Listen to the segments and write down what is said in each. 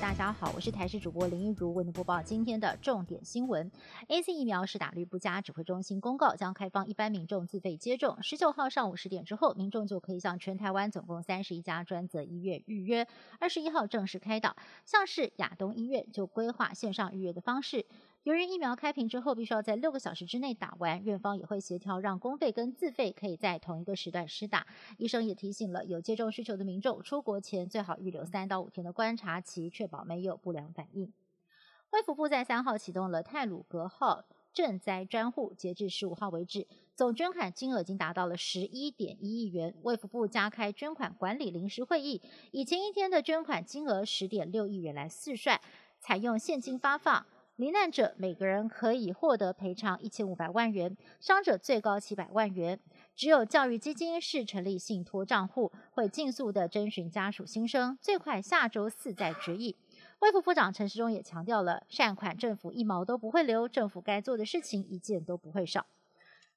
大家好，我是台视主播林一如，为您播报今天的重点新闻。A C 疫苗是打率不佳，指挥中心公告将开放一般民众自费接种。十九号上午十点之后，民众就可以向全台湾总共三十一家专责医院预约。二十一号正式开导，像是亚东医院就规划线上预约的方式。由于疫苗开瓶之后必须要在六个小时之内打完，院方也会协调让公费跟自费可以在同一个时段施打。医生也提醒了有接种需求的民众，出国前最好预留三到五天的观察期，确保没有不良反应。卫福部在三号启动了泰鲁格号赈灾专户，截至十五号为止，总捐款金额已经达到了十一点一亿元。卫福部加开捐款管理临时会议，以前一天的捐款金额十点六亿元来试算，采用现金发放。罹难者每个人可以获得赔偿一千五百万元，伤者最高七百万元。只有教育基金是成立信托账户，会尽速的征询家属心声，最快下周四再决议。卫副部长陈时中也强调了，善款政府一毛都不会留，政府该做的事情一件都不会少。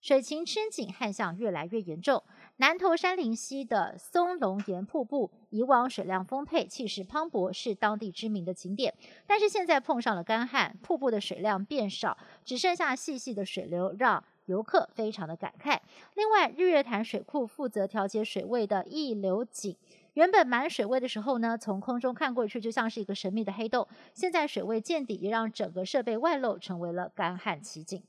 水情吃紧，旱象越来越严重。南投山林溪的松龙岩瀑布，以往水量丰沛、气势磅礴，是当地知名的景点。但是现在碰上了干旱，瀑布的水量变少，只剩下细细的水流，让游客非常的感慨。另外，日月潭水库负责调节水位的溢流井，原本满水位的时候呢，从空中看过去就像是一个神秘的黑洞。现在水位见底，也让整个设备外露，成为了干旱奇景。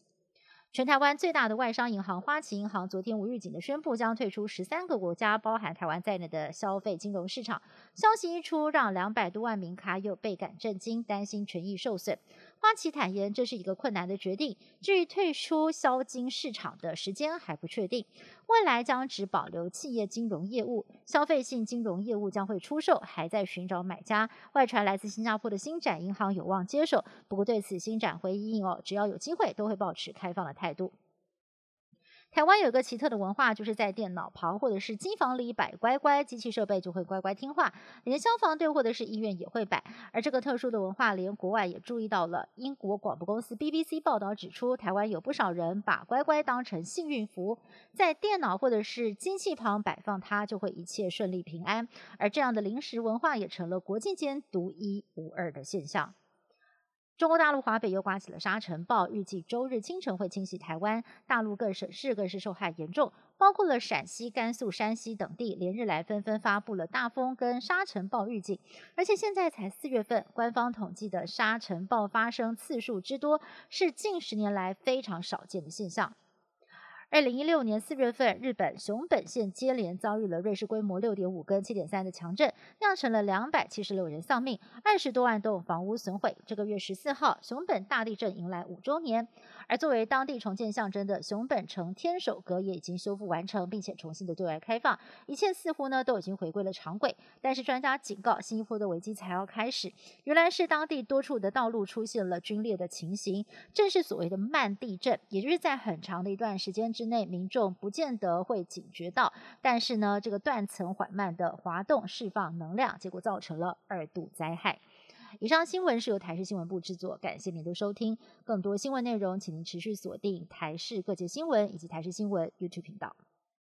全台湾最大的外商银行花旗银行昨天无预警的宣布，将退出十三个国家，包含台湾在内的消费金融市场。消息一出，让两百多万名卡友倍感震惊，担心权益受损。花旗坦言，这是一个困难的决定。至于退出销金市场的时间还不确定，未来将只保留企业金融业务，消费性金融业务将会出售，还在寻找买家。外传来自新加坡的新展银行有望接手，不过对此新展回应哦，只要有机会都会保持开放的态度。台湾有个奇特的文化，就是在电脑旁或者是机房里摆乖乖，机器设备就会乖乖听话，连消防队或者是医院也会摆。而这个特殊的文化，连国外也注意到了。英国广播公司 BBC 报道指出，台湾有不少人把乖乖当成幸运符，在电脑或者是机器旁摆放它，就会一切顺利平安。而这样的临时文化，也成了国际间独一无二的现象。中国大陆华北又刮起了沙尘暴，预计周日清晨会侵袭台湾。大陆各省市更是受害严重，包括了陕西、甘肃、山西等地，连日来纷纷发布了大风跟沙尘暴预警。而且现在才四月份，官方统计的沙尘暴发生次数之多，是近十年来非常少见的现象。二零一六年四月份，日本熊本县接连遭遇了瑞士规模六点五跟七点三的强震，酿成了两百七十六人丧命，二十多万栋房屋损毁。这个月十四号，熊本大地震迎来五周年，而作为当地重建象征的熊本城天守阁也已经修复完成，并且重新的对外开放，一切似乎呢都已经回归了常轨。但是专家警告，新一波的危机才要开始。原来是当地多处的道路出现了龟裂的情形，正是所谓的慢地震，也就是在很长的一段时间之内，民众不见得会警觉到，但是呢，这个断层缓慢的滑动释放能量，结果造成了二度灾害。以上新闻是由台视新闻部制作，感谢您的收听。更多新闻内容，请您持续锁定台视各界新闻以及台视新闻 YouTube 频道。